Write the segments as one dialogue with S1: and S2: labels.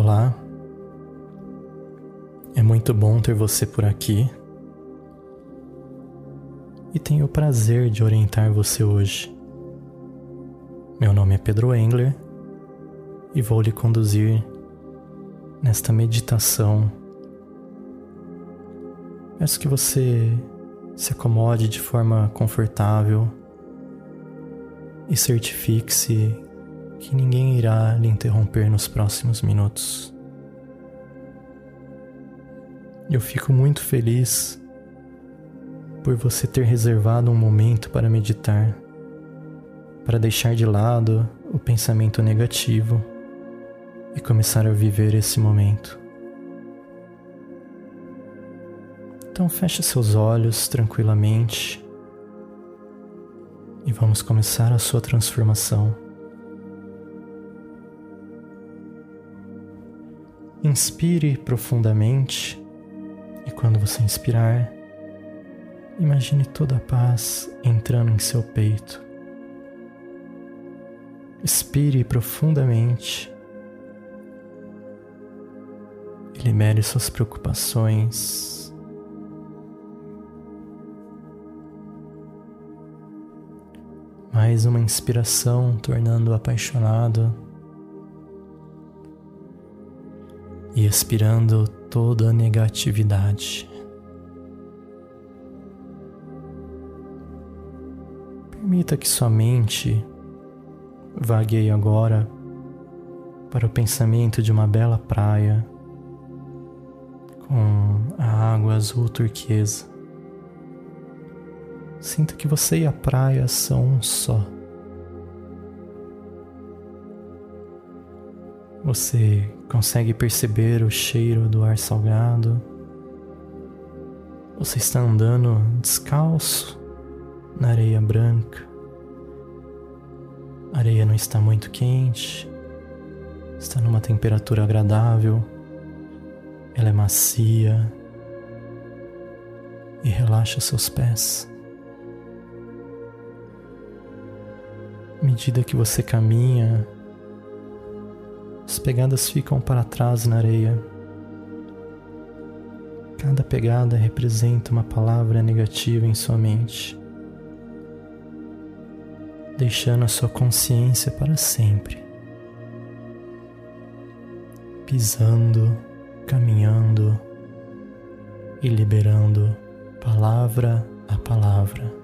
S1: Olá, é muito bom ter você por aqui e tenho o prazer de orientar você hoje. Meu nome é Pedro Engler e vou lhe conduzir nesta meditação. Peço que você se acomode de forma confortável e certifique-se que ninguém irá lhe interromper nos próximos minutos. Eu fico muito feliz por você ter reservado um momento para meditar, para deixar de lado o pensamento negativo e começar a viver esse momento. Então feche seus olhos tranquilamente e vamos começar a sua transformação. Inspire profundamente e quando você inspirar, imagine toda a paz entrando em seu peito. Expire profundamente e libere suas preocupações. Mais uma inspiração tornando apaixonado expirando toda a negatividade. Permita que sua mente vagueie agora para o pensamento de uma bela praia com a água azul turquesa. Sinta que você e a praia são um só. Você consegue perceber o cheiro do ar salgado. Você está andando descalço na areia branca. A areia não está muito quente, está numa temperatura agradável, ela é macia e relaxa seus pés. À medida que você caminha, as pegadas ficam para trás na areia. Cada pegada representa uma palavra negativa em sua mente, deixando a sua consciência para sempre, pisando, caminhando e liberando palavra a palavra.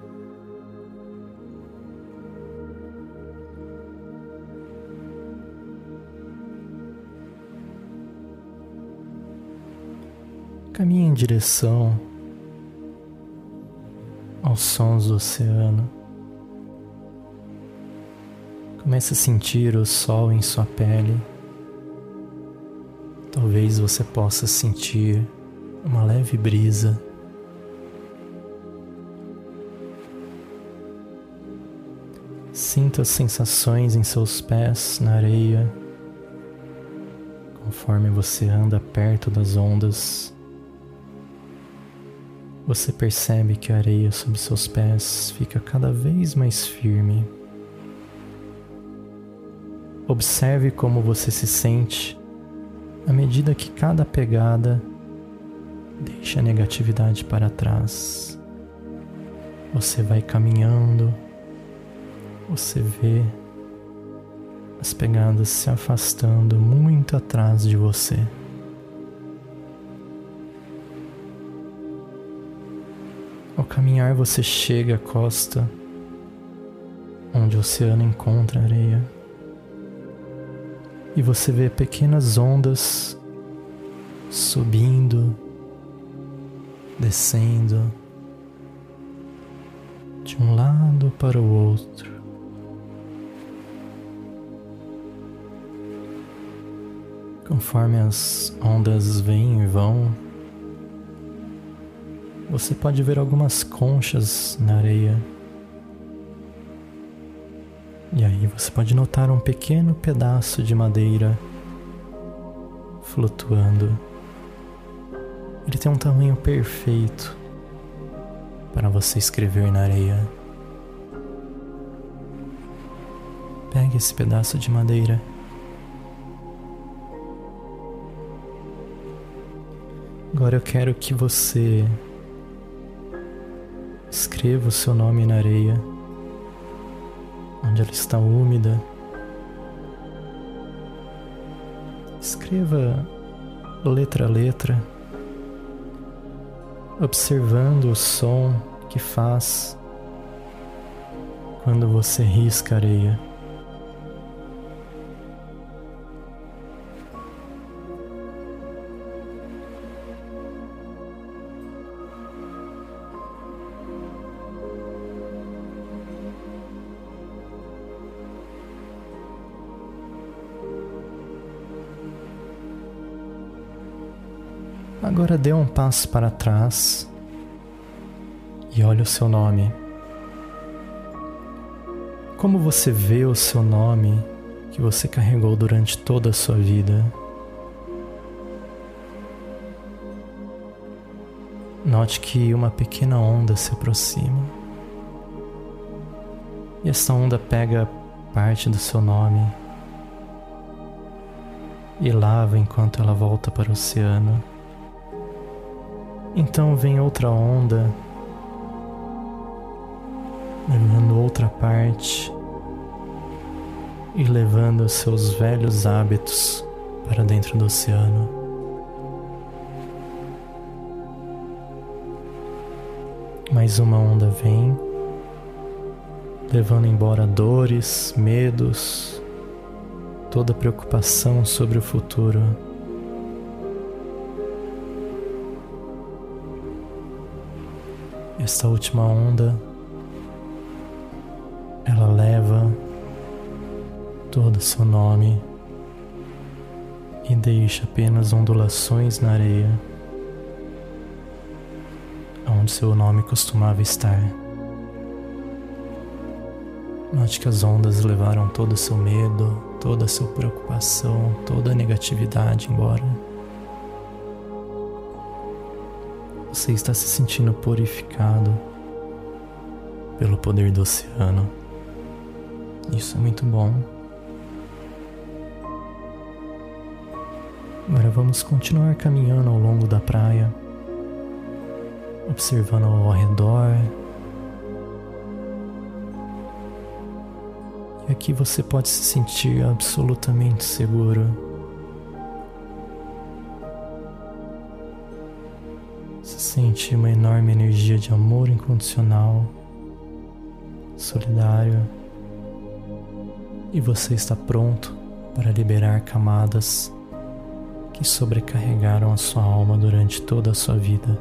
S1: Caminhe em direção aos sons do oceano. Comece a sentir o sol em sua pele. Talvez você possa sentir uma leve brisa. Sinta as sensações em seus pés na areia, conforme você anda perto das ondas. Você percebe que a areia sob seus pés fica cada vez mais firme. Observe como você se sente à medida que cada pegada deixa a negatividade para trás. Você vai caminhando, você vê as pegadas se afastando muito atrás de você. Ao caminhar, você chega à costa, onde o oceano encontra areia, e você vê pequenas ondas subindo, descendo de um lado para o outro. Conforme as ondas vêm e vão, você pode ver algumas conchas na areia. E aí você pode notar um pequeno pedaço de madeira flutuando. Ele tem um tamanho perfeito para você escrever na areia. Pegue esse pedaço de madeira Agora eu quero que você escreva o seu nome na areia, onde ela está úmida. Escreva letra a letra, observando o som que faz quando você risca a areia. Agora dê um passo para trás e olhe o seu nome. Como você vê o seu nome que você carregou durante toda a sua vida? Note que uma pequena onda se aproxima. E essa onda pega parte do seu nome e lava enquanto ela volta para o oceano. Então vem outra onda, levando outra parte e levando seus velhos hábitos para dentro do oceano. Mais uma onda vem, levando embora dores, medos, toda preocupação sobre o futuro. Esta última onda, ela leva todo o seu nome e deixa apenas ondulações na areia, onde seu nome costumava estar. Note que as ondas levaram todo o seu medo, toda a sua preocupação, toda a negatividade embora. Você está se sentindo purificado pelo poder do oceano. Isso é muito bom. Agora vamos continuar caminhando ao longo da praia, observando ao redor. E aqui você pode se sentir absolutamente seguro. Sente uma enorme energia de amor incondicional, solidário, e você está pronto para liberar camadas que sobrecarregaram a sua alma durante toda a sua vida.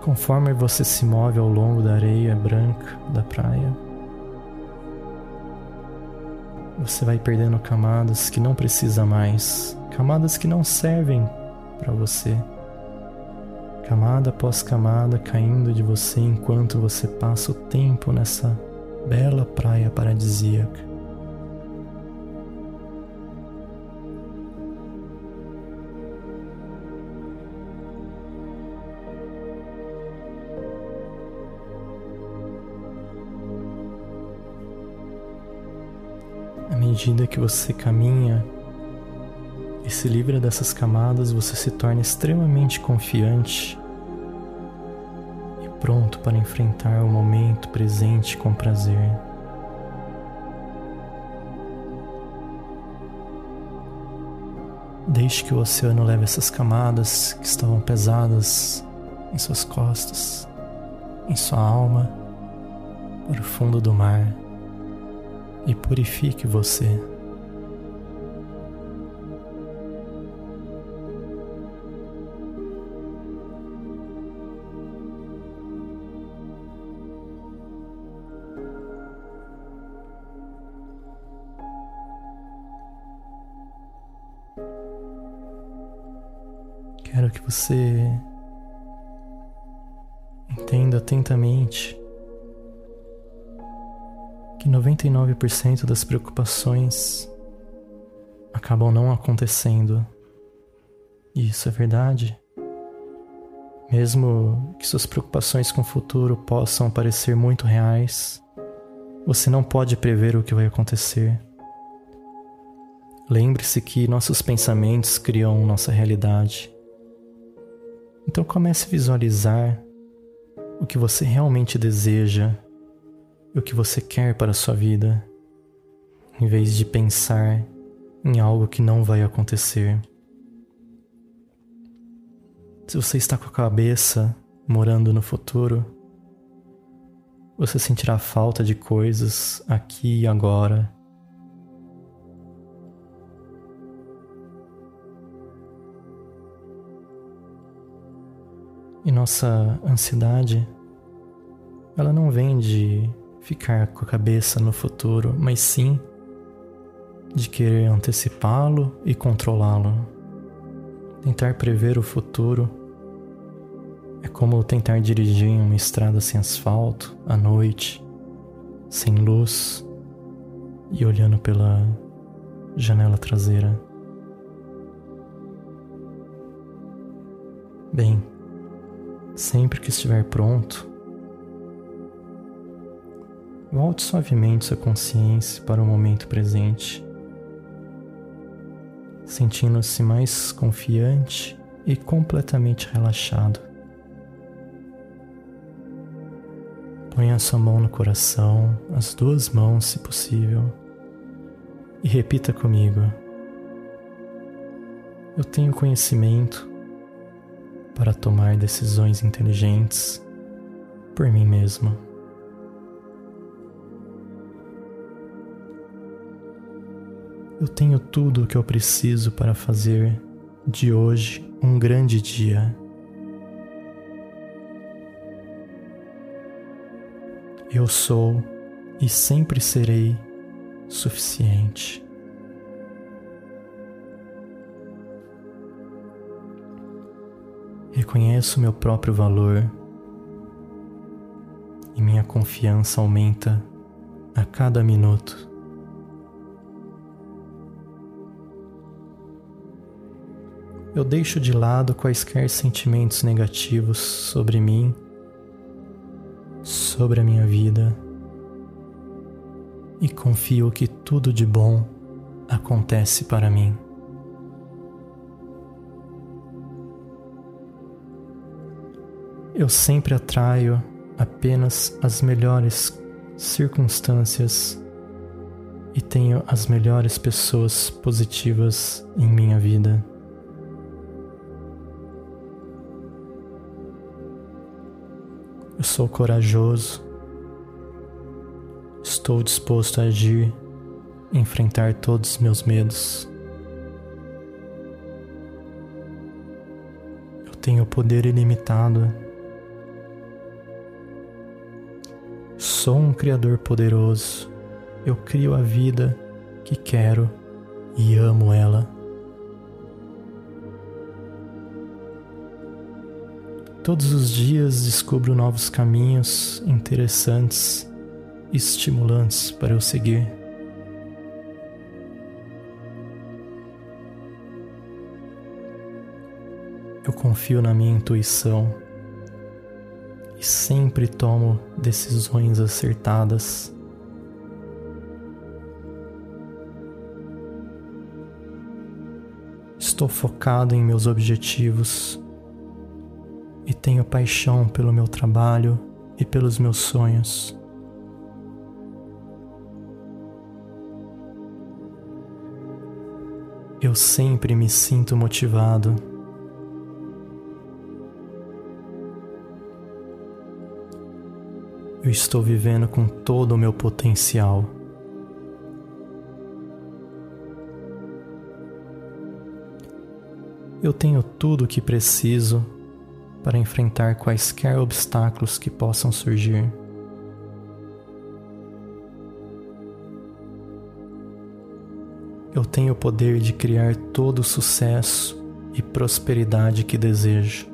S1: Conforme você se move ao longo da areia branca da praia, você vai perdendo camadas que não precisa mais, camadas que não servem para você. Camada após camada caindo de você enquanto você passa o tempo nessa bela praia paradisíaca. Medida que você caminha e se livra dessas camadas, você se torna extremamente confiante e pronto para enfrentar o momento presente com prazer. Deixe que o oceano leve essas camadas que estavam pesadas em suas costas, em sua alma, para o fundo do mar e purifique você. Quero que você entenda atentamente que 99% das preocupações acabam não acontecendo. E isso é verdade. Mesmo que suas preocupações com o futuro possam parecer muito reais, você não pode prever o que vai acontecer. Lembre-se que nossos pensamentos criam nossa realidade. Então comece a visualizar o que você realmente deseja o que você quer para a sua vida, em vez de pensar em algo que não vai acontecer. Se você está com a cabeça morando no futuro, você sentirá falta de coisas aqui e agora. E nossa ansiedade, ela não vem de ficar com a cabeça no futuro, mas sim de querer antecipá-lo e controlá-lo. Tentar prever o futuro é como tentar dirigir em uma estrada sem asfalto, à noite, sem luz e olhando pela janela traseira. Bem, sempre que estiver pronto, volte suavemente sua consciência para o momento presente, sentindo-se mais confiante e completamente relaxado. Ponha sua mão no coração, as duas mãos, se possível, e repita comigo: Eu tenho conhecimento para tomar decisões inteligentes por mim mesmo. Eu tenho tudo o que eu preciso para fazer de hoje um grande dia. Eu sou e sempre serei suficiente. Reconheço meu próprio valor e minha confiança aumenta a cada minuto. Eu deixo de lado quaisquer sentimentos negativos sobre mim sobre a minha vida e confio que tudo de bom acontece para mim. Eu sempre atraio apenas as melhores circunstâncias e tenho as melhores pessoas positivas em minha vida. Eu sou corajoso. Estou disposto a agir, enfrentar todos os meus medos. Eu tenho poder ilimitado. Sou um Criador poderoso. Eu crio a vida que quero e amo ela. Todos os dias descubro novos caminhos interessantes e estimulantes para eu seguir. Eu confio na minha intuição e sempre tomo decisões acertadas. Estou focado em meus objetivos e tenho paixão pelo meu trabalho e pelos meus sonhos. Eu sempre me sinto motivado. Eu estou vivendo com todo o meu potencial. Eu tenho tudo o que preciso para enfrentar quaisquer obstáculos que possam surgir. Eu tenho o poder de criar todo o sucesso e prosperidade que desejo.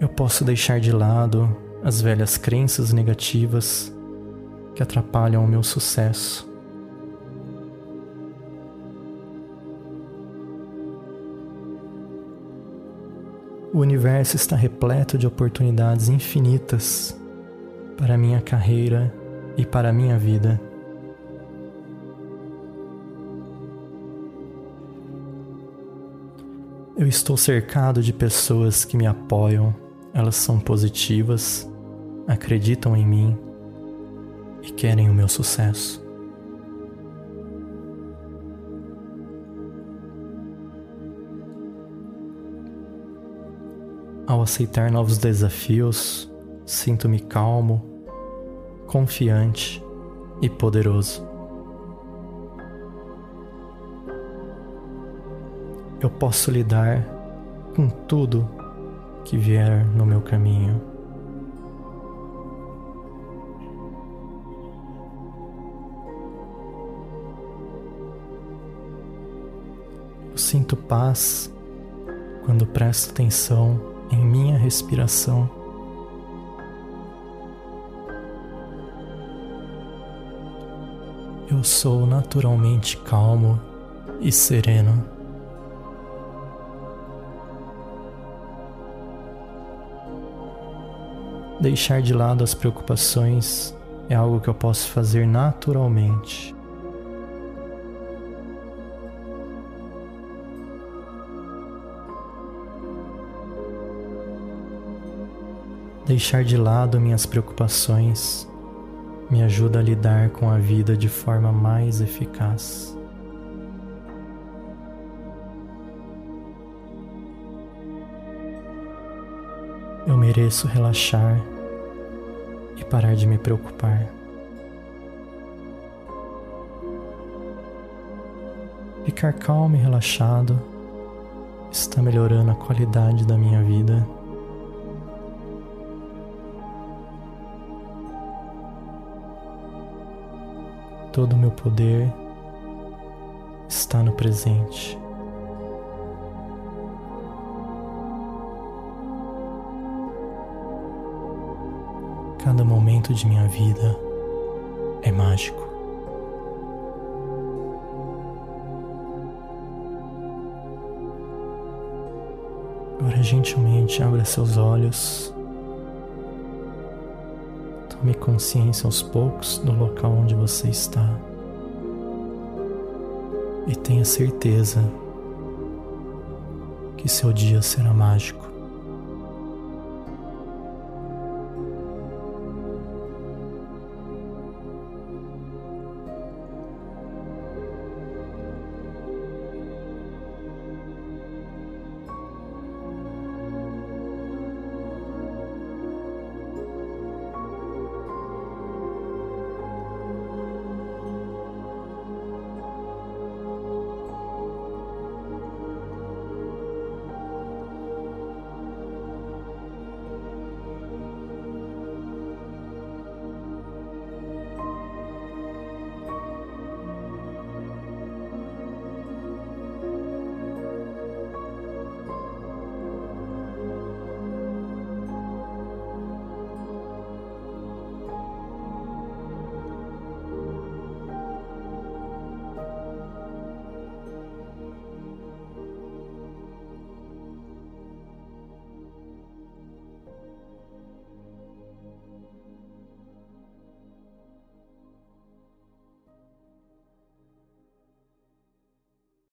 S1: Eu posso deixar de lado as velhas crenças negativas que atrapalham o meu sucesso. O universo está repleto de oportunidades infinitas para minha carreira e para minha vida. Eu estou cercado de pessoas que me apoiam, elas são positivas, acreditam em mim e querem o meu sucesso. Ao aceitar novos desafios, sinto-me calmo, confiante e poderoso. Eu posso lidar com tudo que vier no meu caminho. Eu sinto paz quando presto atenção em minha respiração. Eu sou naturalmente calmo e sereno. Deixar de lado as preocupações é algo que eu posso fazer naturalmente. Deixar de lado minhas preocupações me ajuda a lidar com a vida de forma mais eficaz. Eu mereço relaxar e parar de me preocupar. Ficar calmo e relaxado está melhorando a qualidade da minha vida. Todo o meu poder está no presente. Cada momento de minha vida é mágico. Agora gentilmente abra seus olhos Tome consciência aos poucos do local onde você está. E tenha certeza que seu dia será mágico.